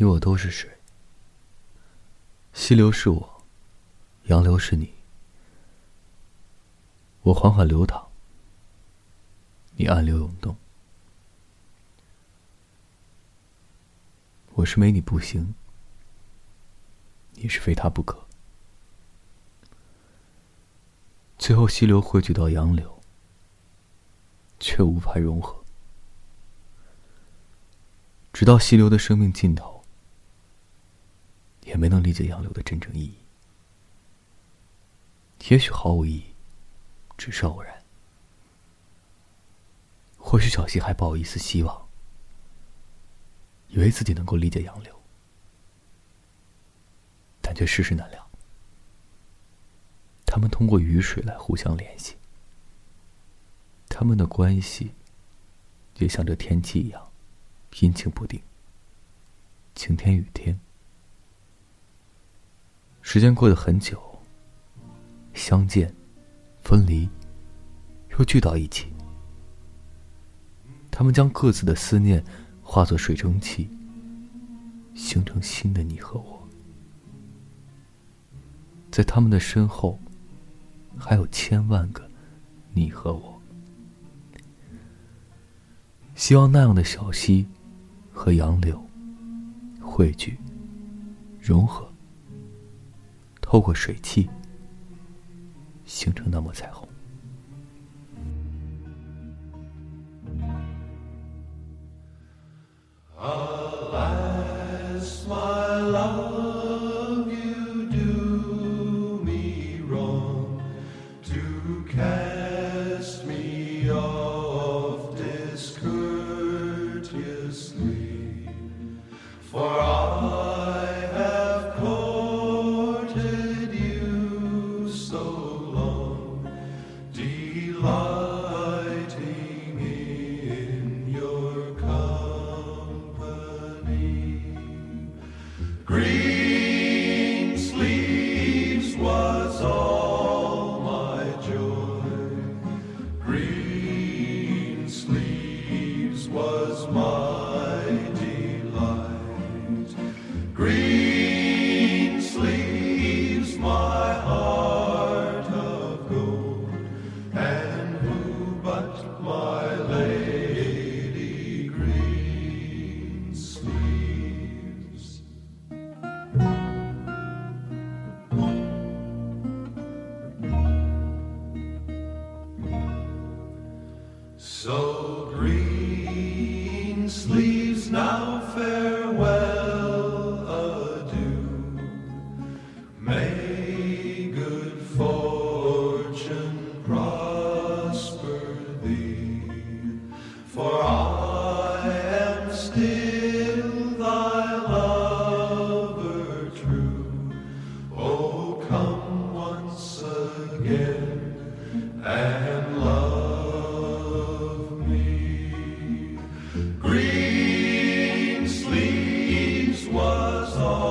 你我都是水，溪流是我，洋流是你。我缓缓流淌，你暗流涌动。我是没你不行，你是非他不可。最后，溪流汇聚到洋流，却无法融合，直到溪流的生命尽头。没能理解杨柳的真正意义。也许毫无意义，只是偶然。或许小溪还抱有一丝希望，以为自己能够理解杨柳，但却世事难料。他们通过雨水来互相联系，他们的关系也像这天气一样，阴晴不定，晴天雨天。时间过得很久，相见、分离，又聚到一起。他们将各自的思念化作水蒸气，形成新的你和我。在他们的身后，还有千万个你和我。希望那样的小溪和杨柳汇聚、融合。透过水汽，形成那抹彩虹。was my delight. Green sleeves, my heart of gold, and who but my lady green sleeves? So green sleeves now farewell, adieu. May good fortune prosper thee, for I am still thy lover true. Oh, come once again and soul.